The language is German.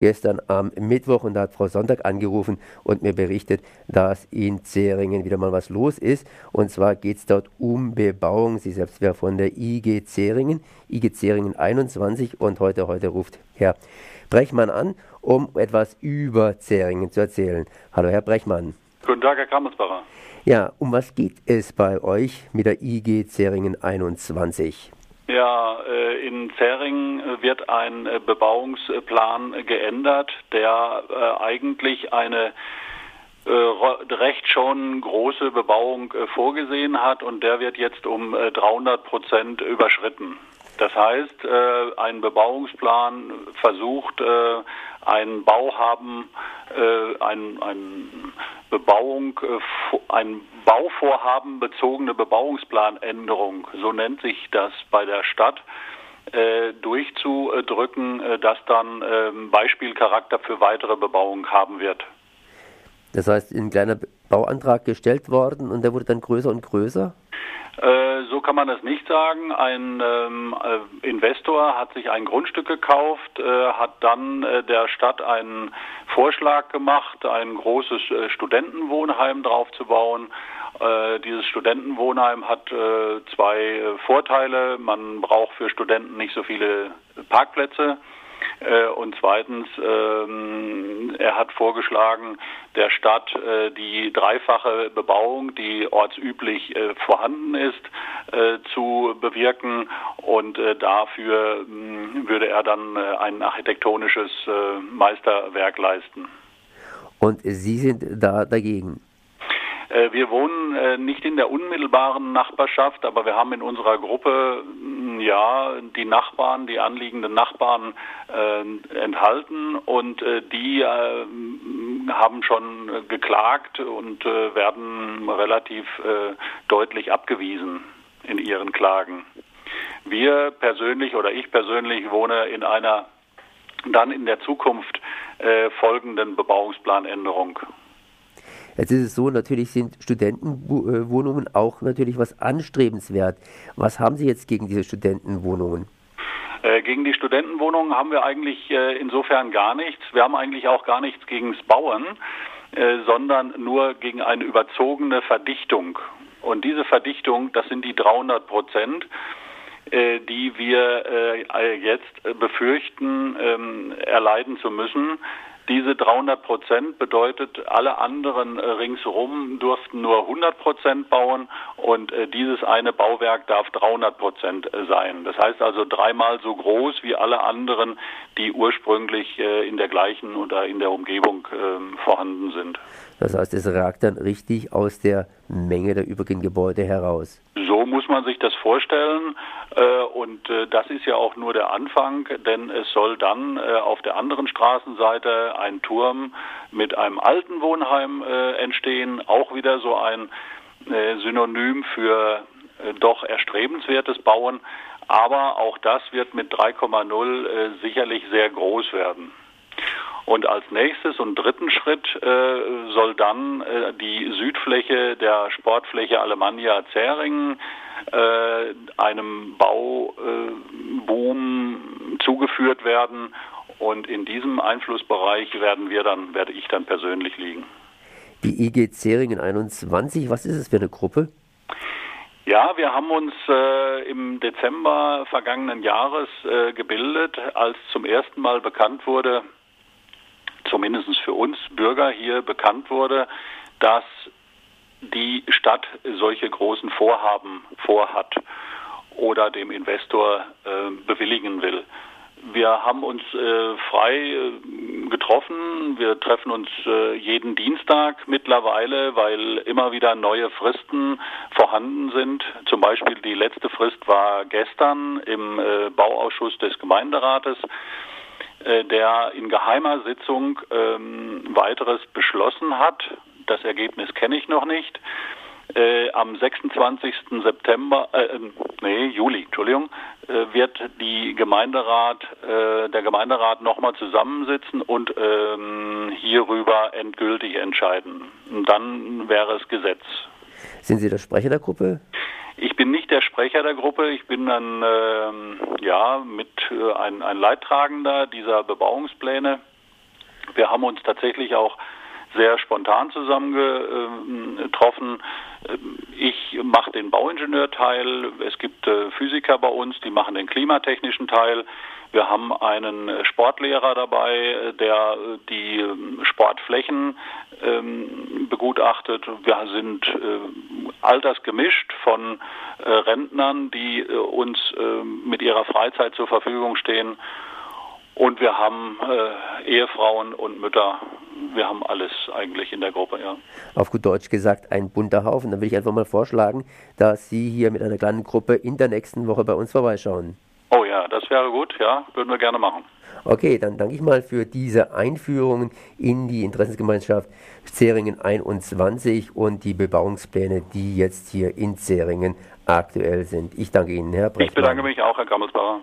gestern am Mittwoch und da hat Frau Sonntag angerufen und mir berichtet, dass in Zeringen wieder mal was los ist. Und zwar geht es dort um Bebauung. Sie selbst wäre von der IG Zeringen, IG Zeringen 21 und heute, heute ruft Herr Brechmann an, um etwas über Zeringen zu erzählen. Hallo Herr Brechmann. Guten Tag, Herr Kammersbacher. Ja, um was geht es bei euch mit der IG Zeringen 21? Ja, äh, in Zering wird ein äh, Bebauungsplan geändert, der äh, eigentlich eine recht schon große Bebauung vorgesehen hat und der wird jetzt um 300 Prozent überschritten. Das heißt, ein Bebauungsplan versucht, ein Bauhaben, ein, ein Bebauung, ein Bauvorhaben bezogene Bebauungsplanänderung, so nennt sich das bei der Stadt, äh, durchzudrücken, äh, das dann äh, Beispielcharakter für weitere Bebauung haben wird. Das heißt, ein kleiner Bauantrag gestellt worden und der wurde dann größer und größer? Äh, so kann man es nicht sagen. Ein ähm, äh, Investor hat sich ein Grundstück gekauft, äh, hat dann äh, der Stadt einen Vorschlag gemacht, ein großes äh, Studentenwohnheim draufzubauen. Äh, dieses Studentenwohnheim hat zwei Vorteile. Man braucht für Studenten nicht so viele Parkplätze. Äh, und zweitens, ähm, er hat vorgeschlagen, der Stadt äh, die dreifache Bebauung, die ortsüblich äh, vorhanden ist, zu bewirken. Und dafür mm, würde er dann ein architektonisches Meisterwerk leisten. Und Sie sind da dagegen? Wir wohnen nicht in der unmittelbaren Nachbarschaft, aber wir haben in unserer Gruppe ja die Nachbarn, die anliegenden Nachbarn äh, enthalten und äh, die äh, haben schon geklagt und äh, werden relativ äh, deutlich abgewiesen in ihren Klagen. Wir persönlich oder ich persönlich wohne in einer dann in der Zukunft äh, folgenden Bebauungsplanänderung. Jetzt ist es so, natürlich sind Studentenwohnungen auch natürlich was anstrebenswert. Was haben Sie jetzt gegen diese Studentenwohnungen? Äh, gegen die Studentenwohnungen haben wir eigentlich äh, insofern gar nichts. Wir haben eigentlich auch gar nichts gegen das Bauen, äh, sondern nur gegen eine überzogene Verdichtung. Und diese Verdichtung, das sind die 300 Prozent die wir jetzt befürchten, ähm, erleiden zu müssen. Diese 300 Prozent bedeutet, alle anderen äh, ringsherum durften nur 100 Prozent bauen und äh, dieses eine Bauwerk darf 300 Prozent äh, sein. Das heißt also dreimal so groß wie alle anderen, die ursprünglich in der gleichen oder in der Umgebung ähm, vorhanden sind. Das heißt, es ragt dann richtig aus der Menge der übrigen Gebäude heraus. So muss man sich das vorstellen. Äh, und äh, das ist ja auch nur der Anfang, denn es soll dann äh, auf der anderen Straßenseite ein Turm mit einem alten Wohnheim entstehen. Auch wieder so ein Synonym für doch erstrebenswertes Bauen. Aber auch das wird mit 3,0 sicherlich sehr groß werden. Und als nächstes und dritten Schritt äh, soll dann äh, die Südfläche der Sportfläche Alemannia Zähringen äh, einem Bauboom zugeführt werden. Und in diesem Einflussbereich werden wir dann, werde ich dann persönlich liegen. Die IG Zähringen 21, was ist es für eine Gruppe? Ja, wir haben uns äh, im Dezember vergangenen Jahres äh, gebildet, als zum ersten Mal bekannt wurde, zumindest für uns Bürger hier bekannt wurde, dass die Stadt solche großen Vorhaben vorhat oder dem Investor äh, bewilligen will. Wir haben uns äh, frei äh, getroffen. Wir treffen uns äh, jeden Dienstag mittlerweile, weil immer wieder neue Fristen vorhanden sind. Zum Beispiel die letzte Frist war gestern im äh, Bauausschuss des Gemeinderates. Äh, der in geheimer Sitzung ähm, weiteres beschlossen hat. Das Ergebnis kenne ich noch nicht. Äh, am 26. September, äh, ähm, nee, Juli, Entschuldigung, äh, wird die Gemeinderat, äh, der Gemeinderat nochmal zusammensitzen und ähm, hierüber endgültig entscheiden. Und dann wäre es Gesetz. Sind Sie der Sprecher der Gruppe? Ich bin nicht der Sprecher der Gruppe, ich bin dann ähm, ja mit äh, ein, ein Leidtragender dieser Bebauungspläne Wir haben uns tatsächlich auch sehr spontan zusammengetroffen. Ich mache den Bauingenieurteil. Es gibt äh, Physiker bei uns, die machen den klimatechnischen Teil. Wir haben einen Sportlehrer dabei, der die Sportflächen ähm, begutachtet. Wir sind äh, altersgemischt von äh, Rentnern, die uns mit ihrer Freizeit zur Verfügung stehen. Und wir haben Ehefrauen und Mütter wir haben alles eigentlich in der Gruppe, ja. Auf gut Deutsch gesagt, ein bunter Haufen. Dann würde ich einfach mal vorschlagen, dass Sie hier mit einer kleinen Gruppe in der nächsten Woche bei uns vorbeischauen. Oh ja, das wäre gut, ja, würden wir gerne machen. Okay, dann danke ich mal für diese Einführung in die Interessensgemeinschaft Zeringen 21 und die Bebauungspläne, die jetzt hier in Zeringen aktuell sind. Ich danke Ihnen, Herr Brechtmann. Ich bedanke mich auch, Herr Gammelsbacher.